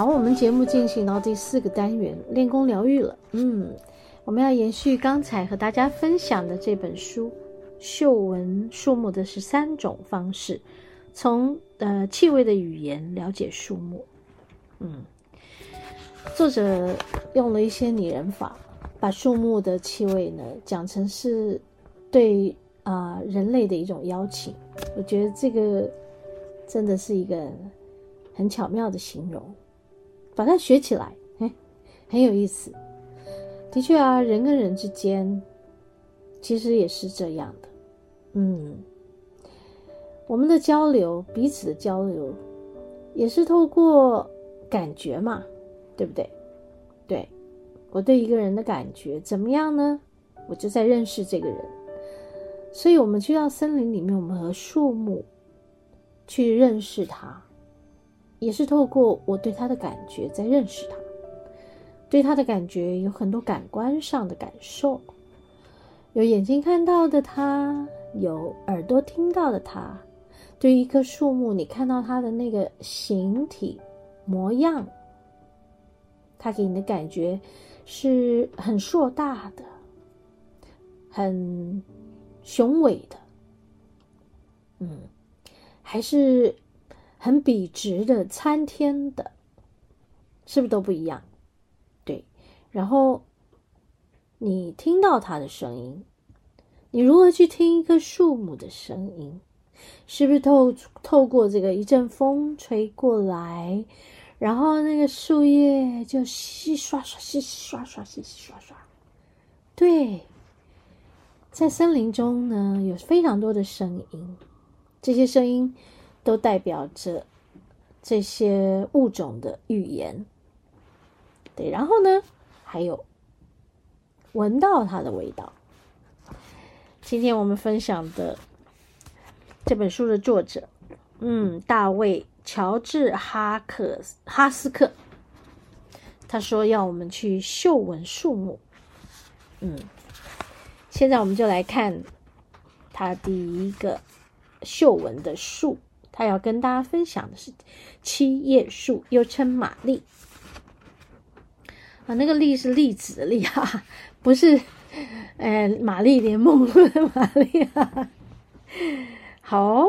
好，我们节目进行到第四个单元练功疗愈了。嗯，我们要延续刚才和大家分享的这本书《嗅闻树木的十三种方式》，从呃气味的语言了解树木。嗯，作者用了一些拟人法，把树木的气味呢讲成是对啊、人类的一种邀请。我觉得这个真的是一个很巧妙的形容。把它学起来，嘿，很有意思。的确啊，人跟人之间其实也是这样的。嗯，我们的交流，彼此的交流，也是透过感觉嘛，对不对？对，我对一个人的感觉怎么样呢？我就在认识这个人。所以，我们去到森林里面，我们和树木去认识它。也是透过我对他的感觉在认识他，对他的感觉有很多感官上的感受，有眼睛看到的他，有耳朵听到的他。对于一棵树木，你看到它的那个形体模样，它给你的感觉是很硕大的，很雄伟的，嗯，还是。很笔直的、参天的，是不是都不一样？对。然后你听到它的声音，你如何去听一棵树木的声音？是不是透透过这个一阵风吹过来，然后那个树叶就稀刷刷、稀稀刷刷、稀稀刷刷？对，在森林中呢，有非常多的声音，这些声音。都代表着这些物种的语言，对，然后呢，还有闻到它的味道。今天我们分享的这本书的作者，嗯，大卫·乔治·哈克哈斯克，他说要我们去嗅闻树木。嗯，现在我们就来看他第一个嗅闻的树。他要跟大家分享的是七叶树，又称玛丽啊，那个丽是栗子的丽哈，不是呃玛丽莲梦露的玛丽哈。好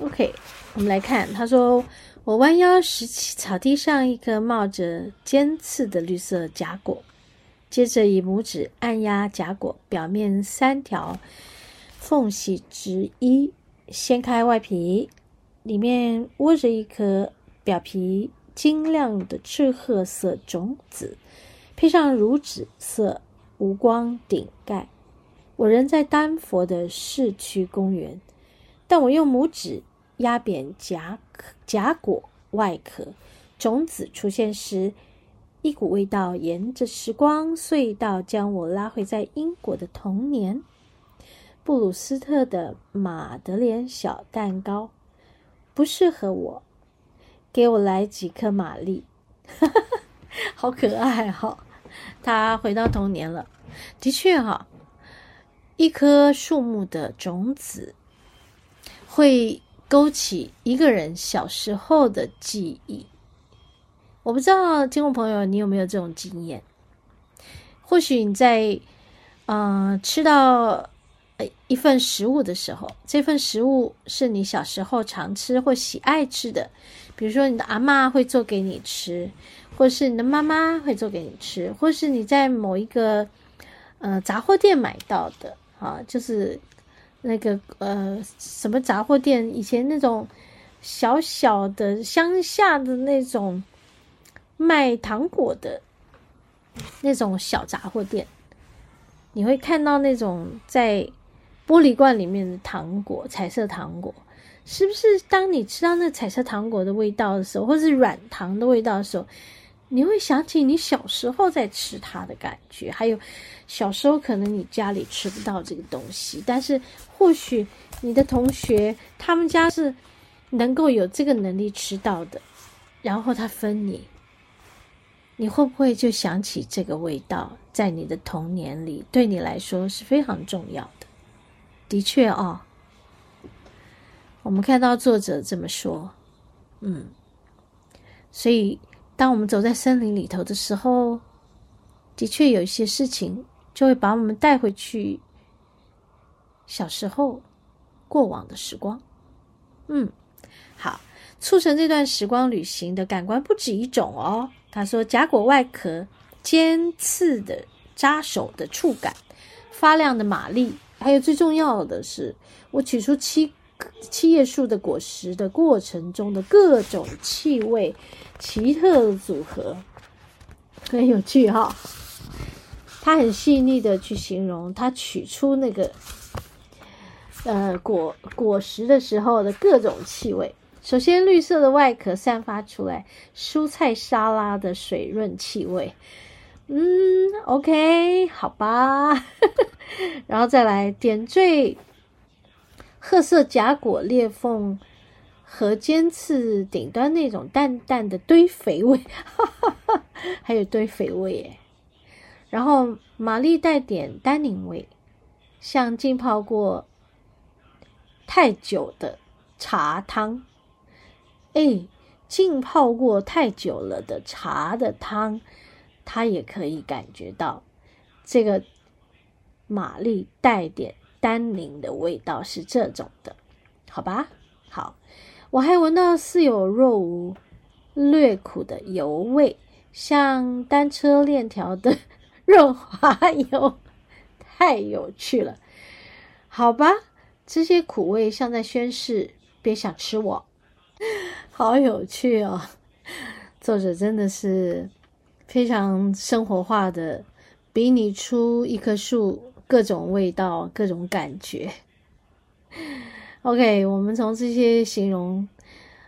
，OK，我们来看，他说：“我弯腰拾起草地上一颗冒着尖刺的绿色荚果，接着以拇指按压荚果表面三条缝隙之一。”掀开外皮，里面窝着一颗表皮晶亮的赤褐色种子，配上乳紫色无光顶盖。我人在丹佛的市区公园，但我用拇指压扁荚荚果外壳，种子出现时，一股味道沿着时光隧道将我拉回在英国的童年。布鲁斯特的玛德莲小蛋糕不适合我，给我来几颗玛丽，好可爱哈、哦！他回到童年了，的确哈，一棵树木的种子会勾起一个人小时候的记忆。我不知道听众朋友你有没有这种经验？或许你在嗯、吃到。一份食物的时候，这份食物是你小时候常吃或喜爱吃的，比如说你的阿嬷会做给你吃，或是你的妈妈会做给你吃，或是你在某一个呃杂货店买到的啊，就是那个呃什么杂货店，以前那种小小的乡下的那种卖糖果的那种小杂货店，你会看到那种在。玻璃罐里面的糖果，彩色糖果，是不是当你吃到那彩色糖果的味道的时候，或是软糖的味道的时候，你会想起你小时候在吃它的感觉？还有小时候可能你家里吃不到这个东西，但是或许你的同学他们家是能够有这个能力吃到的，然后他分你，你会不会就想起这个味道，在你的童年里对你来说是非常重要的？的确哦，我们看到作者这么说，嗯，所以，当我们走在森林里头的时候，的确有一些事情就会把我们带回去小时候过往的时光。嗯，好，促成这段时光旅行的感官不止一种哦。他说，甲果外壳尖刺的扎手的触感，发亮的马力，还有最重要的是，我取出七。七叶树的果实的过程中的各种气味，奇特的组合，很有趣哈、哦。他很细腻的去形容他取出那个呃果果实的时候的各种气味。首先，绿色的外壳散发出来蔬菜沙拉的水润气味。嗯，OK，好吧。然后再来点缀。褐色甲果裂缝和尖刺顶端那种淡淡的堆肥味，哈哈哈，还有堆肥味耶。然后马力带点单宁味，像浸泡过太久的茶汤。哎，浸泡过太久了的茶的汤，它也可以感觉到这个马丽带点。单宁的味道是这种的，好吧？好，我还闻到似有若无、略苦的油味，像单车链条的润滑油，太有趣了。好吧，这些苦味像在宣誓：别想吃我。好有趣哦！作者真的是非常生活化的，比拟出一棵树。各种味道，各种感觉。OK，我们从这些形容，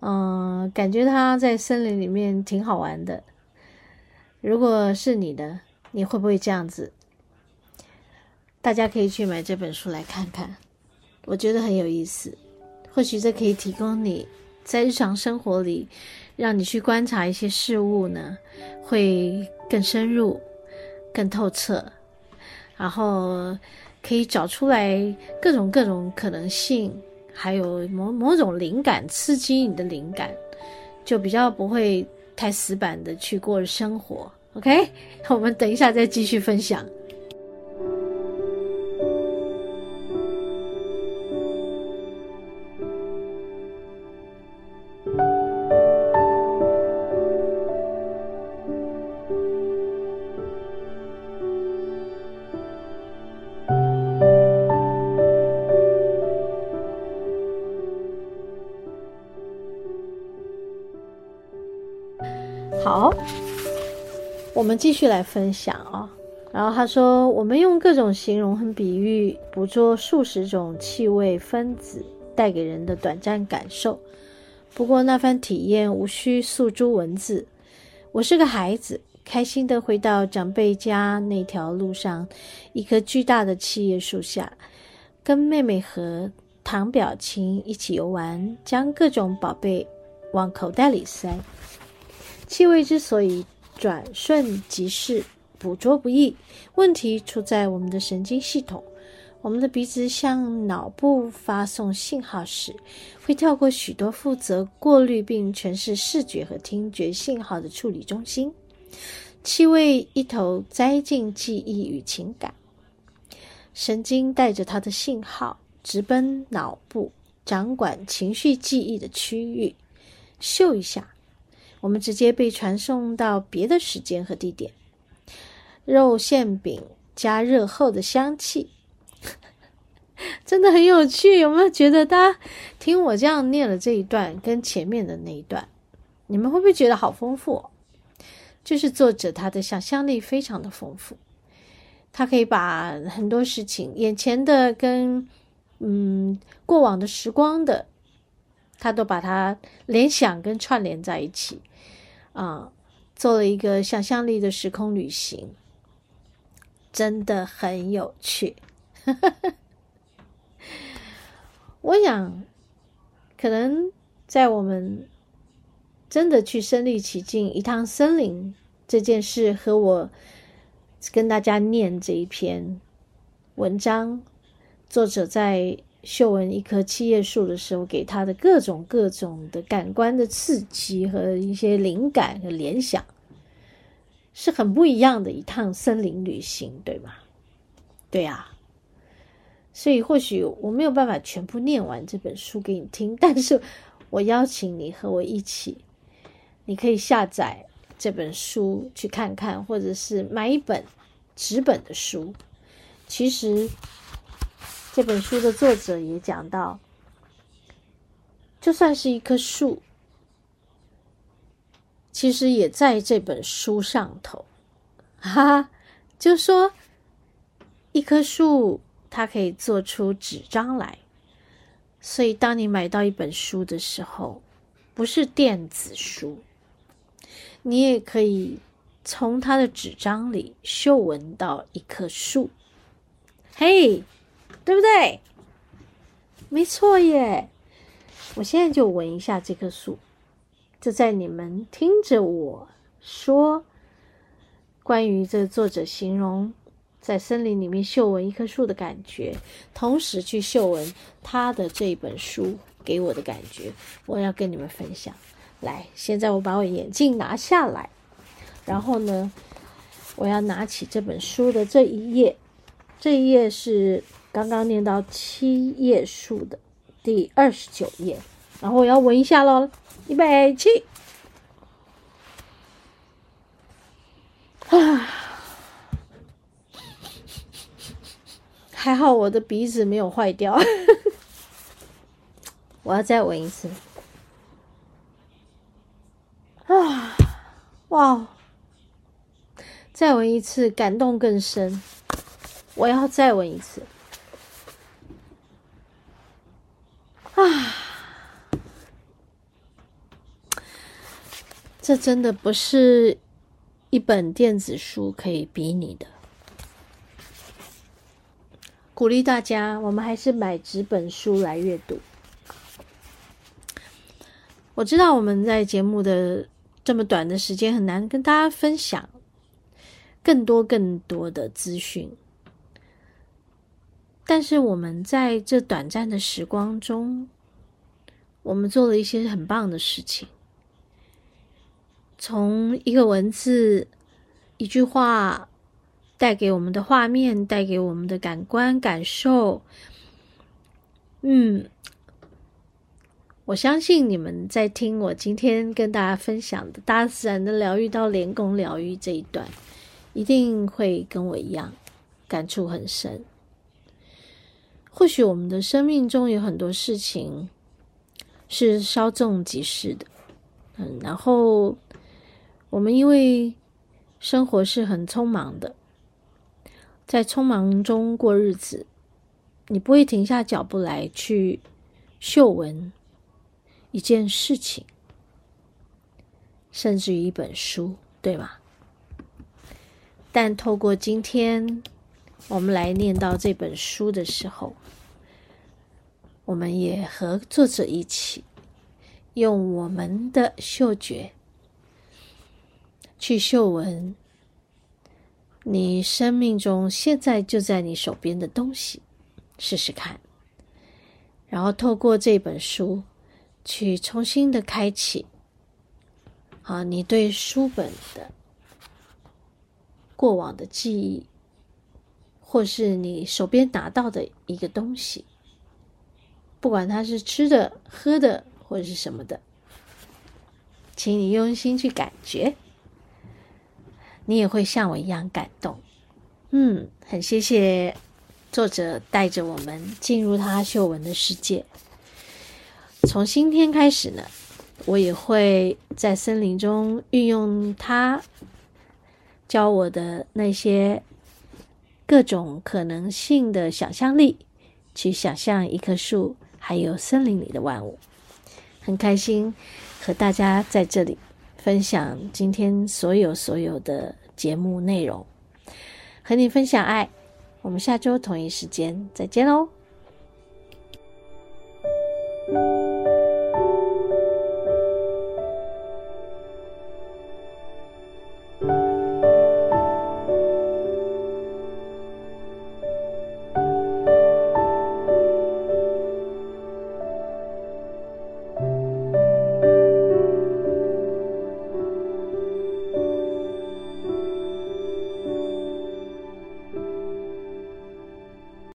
嗯、感觉他在森林里面挺好玩的。如果是你的，你会不会这样子？大家可以去买这本书来看看，我觉得很有意思。或许这可以提供你在日常生活里，让你去观察一些事物呢，会更深入、更透彻。然后可以找出来各种各种可能性，还有某某种灵感，刺激你的灵感，就比较不会太死板的去过生活。OK，我们等一下再继续分享。我们继续来分享啊。然后他说，我们用各种形容和比喻，捕捉数十种气味分子带给人的短暂感受。不过那番体验无需诉诸文字。我是个孩子，开心地回到长辈家那条路上，一棵巨大的七叶树下，跟妹妹和堂表亲一起游玩，将各种宝贝往口袋里塞。气味之所以转瞬即逝、捕捉不易，问题出在我们的神经系统。我们的鼻子向脑部发送信号时，会跳过许多负责过滤并诠释视觉和听觉信号的处理中心。气味一头栽进记忆与情感，神经带着它的信号直奔脑部，掌管情绪记忆的区域。嗅一下。我们直接被传送到别的时间和地点。肉馅饼加热后的香气，真的很有趣。有没有觉得大家听我这样念了这一段，跟前面的那一段，你们会不会觉得好丰富哦？就是作者他的想象力非常的丰富，他可以把很多事情，眼前的跟嗯过往的时光的。他都把它联想跟串联在一起，啊，做了一个想象力的时空旅行，真的很有趣。我想，可能在我们真的去身历其境一趟森林这件事，和我跟大家念这一篇文章，作者在嗅闻一棵七叶树的时候，给他的各种各种的感官的刺激和一些灵感和联想，是很不一样的一趟森林旅行，对吗？对呀。所以或许我没有办法全部念完这本书给你听，但是我邀请你和我一起，你可以下载这本书去看看，或者是买一本纸本的书。其实这本书的作者也讲到，就算是一棵树，其实也在这本书上头，哈哈，就说一棵树。它可以做出纸张来，所以当你买到一本书的时候，不是电子书，你也可以从它的纸张里嗅闻到一棵树。嘿，对不对？没错耶！我现在就闻一下这棵树，就在你们听着我说关于这作者形容。在森林里面嗅闻一棵树的感觉，同时去嗅闻他的这本书给我的感觉，我要跟你们分享。来，现在我把我眼镜拿下来，然后呢，我要拿起这本书的这一页，这一页是刚刚念到七页数的第二十九页，然后我要闻一下喽，预备起，啊。还好我的鼻子没有坏掉，我要再闻一次。啊，哇！再闻一次，感动更深。我要再闻一次。这真的不是一本电子书可以比拟的。鼓励大家，我们还是买纸本书来阅读。我知道我们在节目的这么短的时间很难跟大家分享更多更多的资讯，但是我们在这短暂的时光中，我们做了一些很棒的事情。从一个文字，一句话。带给我们的画面，带给我们的感官感受，嗯，我相信你们在听我今天跟大家分享的大自然的疗愈到连宫疗愈这一段，一定会跟我一样感触很深。或许我们的生命中有很多事情是稍纵即逝的，嗯，然后我们因为生活是很匆忙的。在匆忙中过日子，你不会停下脚步来去嗅闻一件事情，甚至于一本书，对吗？但透过今天我们来念到这本书的时候，我们也和作者一起，用我们的嗅觉去嗅闻。你生命中现在就在你手边的东西，试试看，然后透过这本书去重新的开启，啊，你对书本的过往的记忆，或是你手边拿到的一个东西，不管它是吃的、喝的或者是什么的，请你用心去感觉。你也会像我一样感动，嗯，很谢谢作者带着我们进入他嗅闻的世界。从今天开始呢，我也会在森林中运用他教我的那些各种可能性的想象力，去想象一棵树，还有森林里的万物。很开心和大家在这里。分享今天所有所有的节目内容，和你分享爱。我们下周同一时间再见喽。